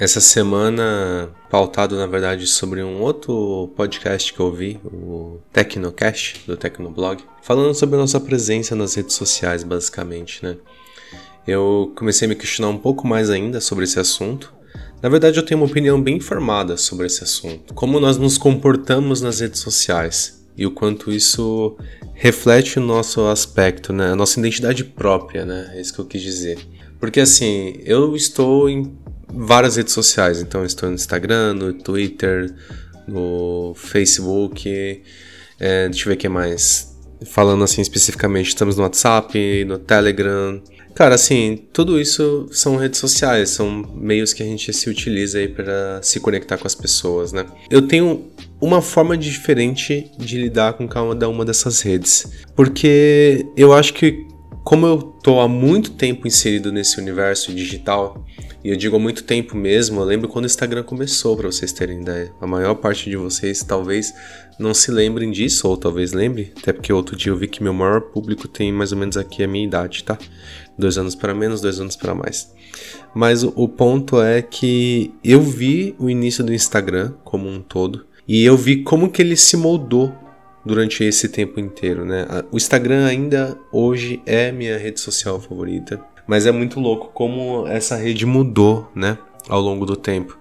Essa semana, pautado na verdade sobre um outro podcast que eu ouvi, o Tecnocast, do Tecnoblog, falando sobre a nossa presença nas redes sociais, basicamente, né? Eu comecei a me questionar um pouco mais ainda sobre esse assunto. Na verdade, eu tenho uma opinião bem formada sobre esse assunto. Como nós nos comportamos nas redes sociais e o quanto isso reflete o nosso aspecto, né? A nossa identidade própria, né? É isso que eu quis dizer. Porque assim, eu estou em várias redes sociais. Então, estou no Instagram, no Twitter, no Facebook. É, deixa eu ver o que mais. Falando assim especificamente, estamos no WhatsApp, no Telegram. Cara, assim, tudo isso são redes sociais, são meios que a gente se utiliza aí para se conectar com as pessoas, né? Eu tenho uma forma diferente de lidar com cada uma dessas redes, porque eu acho que como eu tô há muito tempo inserido nesse universo digital, e eu digo há muito tempo mesmo, eu lembro quando o Instagram começou, para vocês terem ideia. A maior parte de vocês talvez não se lembrem disso, ou talvez lembre, até porque outro dia eu vi que meu maior público tem mais ou menos aqui a minha idade, tá? Dois anos para menos, dois anos para mais. Mas o, o ponto é que eu vi o início do Instagram como um todo, e eu vi como que ele se moldou durante esse tempo inteiro, né? O Instagram ainda hoje é minha rede social favorita, mas é muito louco como essa rede mudou, né, ao longo do tempo.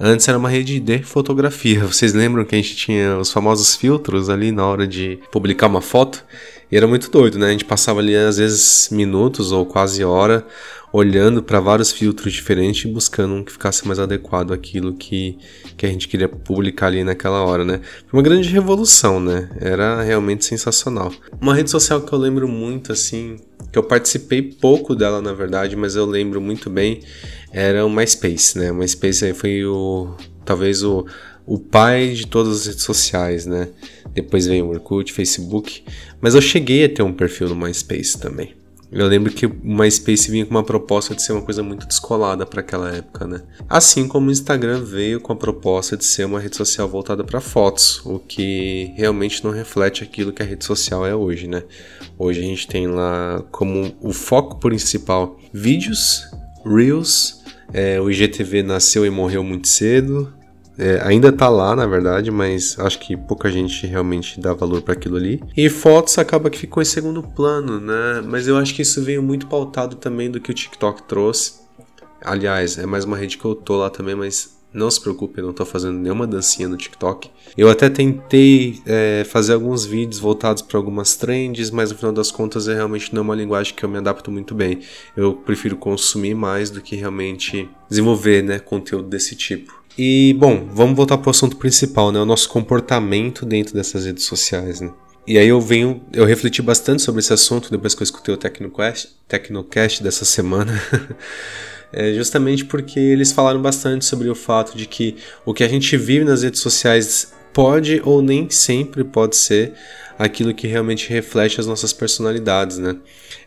Antes era uma rede de fotografia. Vocês lembram que a gente tinha os famosos filtros ali na hora de publicar uma foto? E era muito doido, né? A gente passava ali às vezes minutos ou quase hora olhando para vários filtros diferentes e buscando um que ficasse mais adequado àquilo que, que a gente queria publicar ali naquela hora, né? Foi uma grande revolução, né? Era realmente sensacional. Uma rede social que eu lembro muito, assim, que eu participei pouco dela, na verdade, mas eu lembro muito bem, era o MySpace, né? O MySpace foi o... talvez o, o pai de todas as redes sociais, né? Depois veio o Orkut, Facebook, mas eu cheguei a ter um perfil no MySpace também. Eu lembro que o MySpace vinha com uma proposta de ser uma coisa muito descolada para aquela época, né? Assim como o Instagram veio com a proposta de ser uma rede social voltada para fotos, o que realmente não reflete aquilo que a rede social é hoje, né? Hoje a gente tem lá como o foco principal vídeos, reels, é, o IGTV nasceu e morreu muito cedo, é, ainda tá lá, na verdade, mas acho que pouca gente realmente dá valor para aquilo ali. E fotos acaba que ficou em segundo plano, né? Mas eu acho que isso veio muito pautado também do que o TikTok trouxe. Aliás, é mais uma rede que eu tô lá também, mas não se preocupe, eu não tô fazendo nenhuma dancinha no TikTok. Eu até tentei é, fazer alguns vídeos voltados para algumas trends, mas no final das contas é realmente não uma linguagem que eu me adapto muito bem. Eu prefiro consumir mais do que realmente desenvolver né, conteúdo desse tipo. E, bom, vamos voltar para o assunto principal, né? O nosso comportamento dentro dessas redes sociais, né? E aí eu venho, eu refleti bastante sobre esse assunto depois que eu escutei o Tecnocast, Tecnocast dessa semana. é justamente porque eles falaram bastante sobre o fato de que o que a gente vive nas redes sociais pode ou nem sempre pode ser aquilo que realmente reflete as nossas personalidades, né?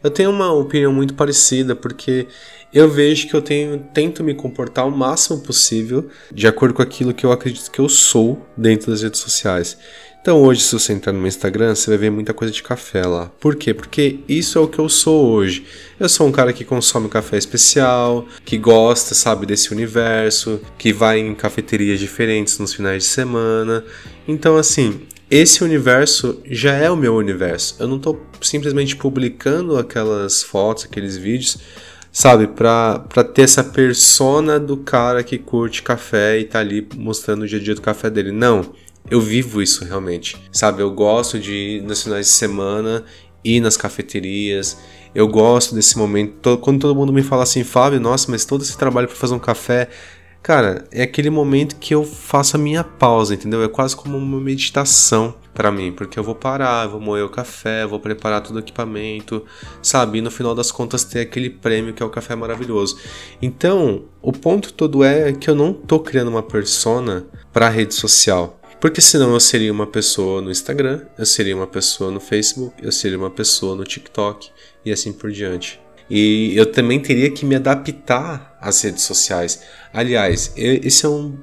Eu tenho uma opinião muito parecida porque eu vejo que eu tenho, tento me comportar o máximo possível de acordo com aquilo que eu acredito que eu sou dentro das redes sociais. Então hoje, se você entrar no meu Instagram, você vai ver muita coisa de café lá. Por quê? Porque isso é o que eu sou hoje. Eu sou um cara que consome café especial, que gosta, sabe, desse universo, que vai em cafeterias diferentes nos finais de semana. Então, assim, esse universo já é o meu universo. Eu não estou simplesmente publicando aquelas fotos, aqueles vídeos sabe, pra, pra ter essa persona do cara que curte café e tá ali mostrando o dia a dia do café dele. Não, eu vivo isso realmente, sabe? Eu gosto de ir nos finais de semana, ir nas cafeterias. Eu gosto desse momento. Quando todo mundo me fala assim, Fábio, nossa, mas todo esse trabalho para fazer um café. Cara, é aquele momento que eu faço a minha pausa, entendeu? É quase como uma meditação para mim, porque eu vou parar, vou moer o café, vou preparar todo o equipamento, sabe? E no final das contas ter aquele prêmio que é o café maravilhoso. Então, o ponto todo é que eu não tô criando uma persona para rede social. Porque senão eu seria uma pessoa no Instagram, eu seria uma pessoa no Facebook, eu seria uma pessoa no TikTok e assim por diante. E eu também teria que me adaptar às redes sociais. Aliás, esse é um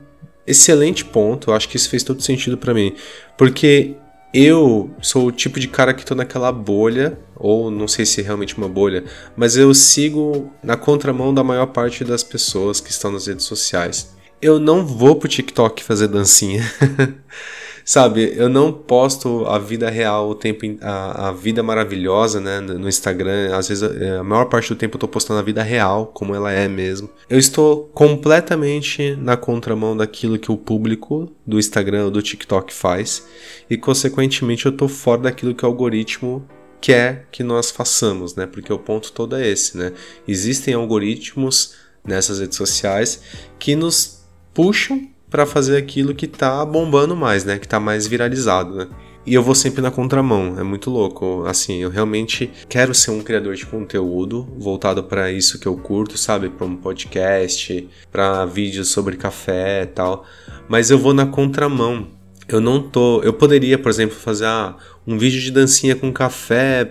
excelente ponto, eu acho que isso fez todo sentido para mim, porque eu sou o tipo de cara que tô naquela bolha, ou não sei se é realmente uma bolha, mas eu sigo na contramão da maior parte das pessoas que estão nas redes sociais. Eu não vou pro TikTok fazer dancinha. Sabe, eu não posto a vida real, o tempo, a, a vida maravilhosa, né, no Instagram. Às vezes, a maior parte do tempo eu tô postando a vida real, como ela é mesmo. Eu estou completamente na contramão daquilo que o público do Instagram ou do TikTok faz. E, consequentemente, eu tô fora daquilo que o algoritmo quer que nós façamos, né? Porque o ponto todo é esse, né? Existem algoritmos nessas redes sociais que nos puxam para fazer aquilo que tá bombando mais, né? Que tá mais viralizado, né? E eu vou sempre na contramão, é muito louco. Assim, eu realmente quero ser um criador de conteúdo voltado para isso que eu curto, sabe? Para um podcast, para vídeos sobre café e tal. Mas eu vou na contramão. Eu não tô. Eu poderia, por exemplo, fazer ah, um vídeo de dancinha com café.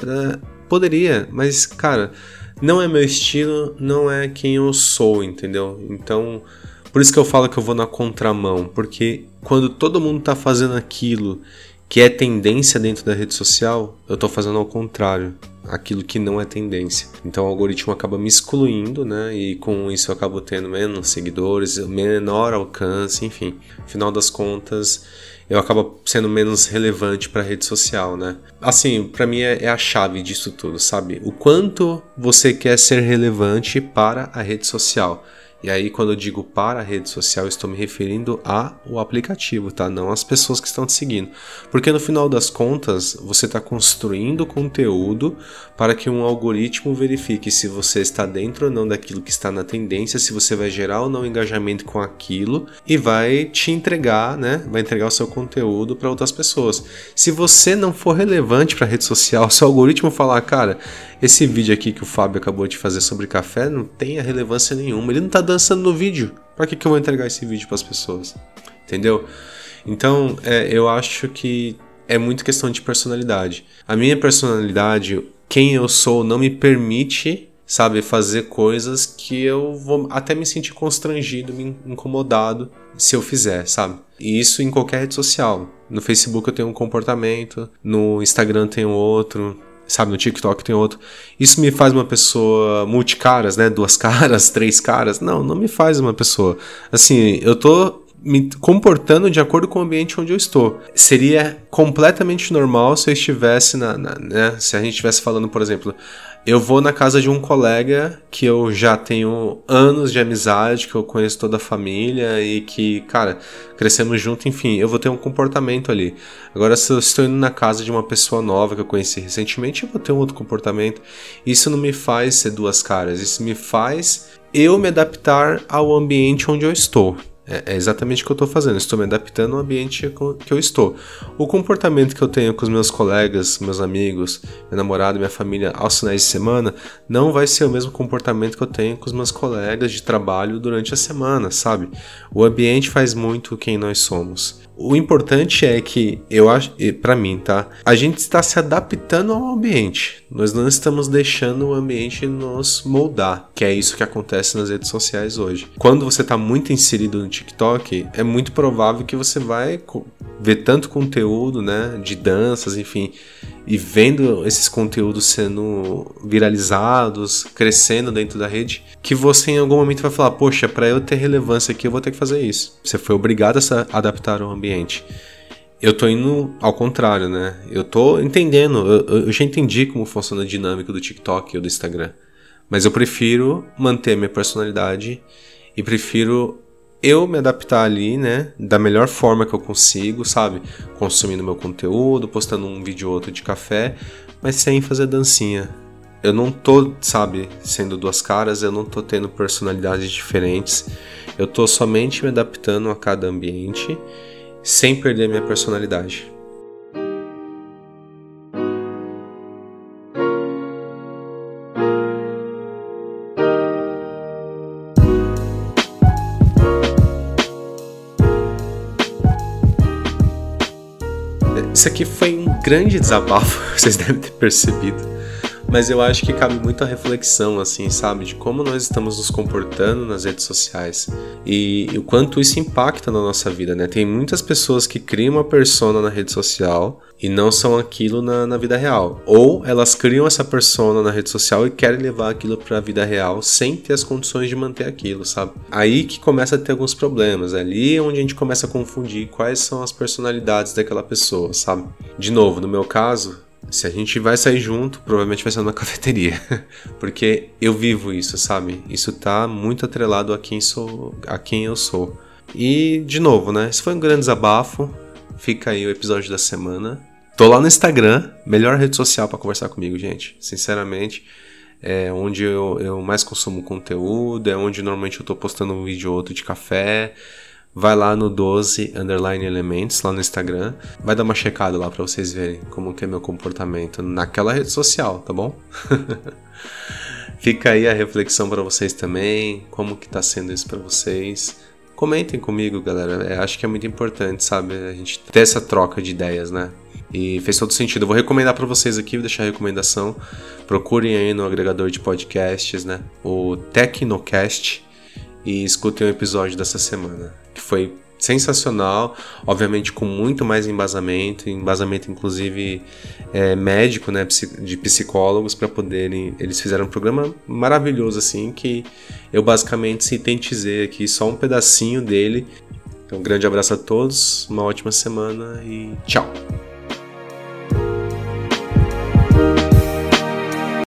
Poderia, mas, cara, não é meu estilo, não é quem eu sou, entendeu? Então por isso que eu falo que eu vou na contramão, porque quando todo mundo tá fazendo aquilo que é tendência dentro da rede social, eu tô fazendo ao contrário, aquilo que não é tendência. Então o algoritmo acaba me excluindo, né? E com isso eu acabo tendo menos seguidores, menor alcance, enfim. Final das contas, eu acabo sendo menos relevante para a rede social, né? Assim, para mim é, é, a chave disso tudo, sabe? O quanto você quer ser relevante para a rede social. E aí, quando eu digo para a rede social, estou me referindo ao aplicativo, tá? Não às pessoas que estão te seguindo. Porque no final das contas, você está construindo conteúdo para que um algoritmo verifique se você está dentro ou não daquilo que está na tendência, se você vai gerar ou não engajamento com aquilo e vai te entregar, né? Vai entregar o seu conteúdo para outras pessoas. Se você não for relevante para a rede social, se o algoritmo falar, cara, esse vídeo aqui que o Fábio acabou de fazer sobre café não tem relevância nenhuma. Ele não tá dançando no vídeo. Para que, que eu vou entregar esse vídeo para as pessoas? Entendeu? Então, é, eu acho que é muito questão de personalidade. A minha personalidade, quem eu sou, não me permite, sabe, fazer coisas que eu vou até me sentir constrangido, me incomodado se eu fizer, sabe? E isso em qualquer rede social. No Facebook eu tenho um comportamento, no Instagram tenho outro, sabe, no TikTok tem outro. Isso me faz uma pessoa multicaras, né? Duas caras, três caras. Não, não me faz uma pessoa. Assim, eu tô me comportando de acordo com o ambiente onde eu estou. Seria completamente normal se eu estivesse na, na né? Se a gente estivesse falando, por exemplo, eu vou na casa de um colega que eu já tenho anos de amizade, que eu conheço toda a família e que, cara, crescemos junto, enfim, eu vou ter um comportamento ali. Agora, se eu estou indo na casa de uma pessoa nova que eu conheci recentemente, eu vou ter um outro comportamento. Isso não me faz ser duas caras, isso me faz eu me adaptar ao ambiente onde eu estou. É, é exatamente o que eu estou fazendo. Estou me adaptando ao ambiente que eu estou. O comportamento que eu tenho com os meus colegas, meus amigos, meu namorado, minha família aos finais de semana não vai ser o mesmo comportamento que eu tenho com os meus colegas de trabalho durante a semana, sabe? O ambiente faz muito quem nós somos. O importante é que eu acho, para mim, tá? A gente está se adaptando ao ambiente. Nós não estamos deixando o ambiente nos moldar, que é isso que acontece nas redes sociais hoje. Quando você está muito inserido no TikTok, é muito provável que você vai ver tanto conteúdo, né, de danças, enfim, e vendo esses conteúdos sendo viralizados, crescendo dentro da rede, que você em algum momento vai falar: Poxa, para eu ter relevância aqui, eu vou ter que fazer isso. Você foi obrigado a se adaptar ao ambiente. Eu tô indo ao contrário, né? Eu tô entendendo, eu, eu já entendi como funciona a dinâmica do TikTok ou do Instagram. Mas eu prefiro manter minha personalidade e prefiro eu me adaptar ali, né, da melhor forma que eu consigo, sabe? Consumindo meu conteúdo, postando um vídeo ou outro de café, mas sem fazer dancinha. Eu não tô, sabe, sendo duas caras, eu não tô tendo personalidades diferentes. Eu tô somente me adaptando a cada ambiente, sem perder minha personalidade. Isso aqui foi um grande desabafo, vocês devem ter percebido. Mas eu acho que cabe muito a reflexão, assim, sabe? De como nós estamos nos comportando nas redes sociais e, e o quanto isso impacta na nossa vida, né? Tem muitas pessoas que criam uma persona na rede social e não são aquilo na, na vida real. Ou elas criam essa persona na rede social e querem levar aquilo para a vida real sem ter as condições de manter aquilo, sabe? Aí que começa a ter alguns problemas. Ali é onde a gente começa a confundir quais são as personalidades daquela pessoa, sabe? De novo, no meu caso, se a gente vai sair junto, provavelmente vai ser numa cafeteria. Porque eu vivo isso, sabe? Isso tá muito atrelado a quem sou, a quem eu sou. E de novo, né? Esse foi um grande desabafo. Fica aí o episódio da semana. Tô lá no Instagram, melhor rede social para conversar comigo, gente. Sinceramente, é onde eu, eu mais consumo conteúdo, é onde normalmente eu tô postando um vídeo ou outro de café vai lá no 12 underline elementos lá no Instagram, vai dar uma checada lá para vocês verem como que é meu comportamento naquela rede social, tá bom? Fica aí a reflexão para vocês também, como que tá sendo isso para vocês. Comentem comigo, galera. É, acho que é muito importante, sabe, a gente ter essa troca de ideias, né? E fez todo sentido. Eu vou recomendar para vocês aqui, vou deixar a recomendação. Procurem aí no agregador de podcasts, né? O Tecnocast e escutem o episódio dessa semana que foi sensacional, obviamente com muito mais embasamento, embasamento inclusive é, médico, né, de psicólogos para poderem, eles fizeram um programa maravilhoso assim que eu basicamente sintetizei aqui só um pedacinho dele. Então, um grande abraço a todos, uma ótima semana e tchau.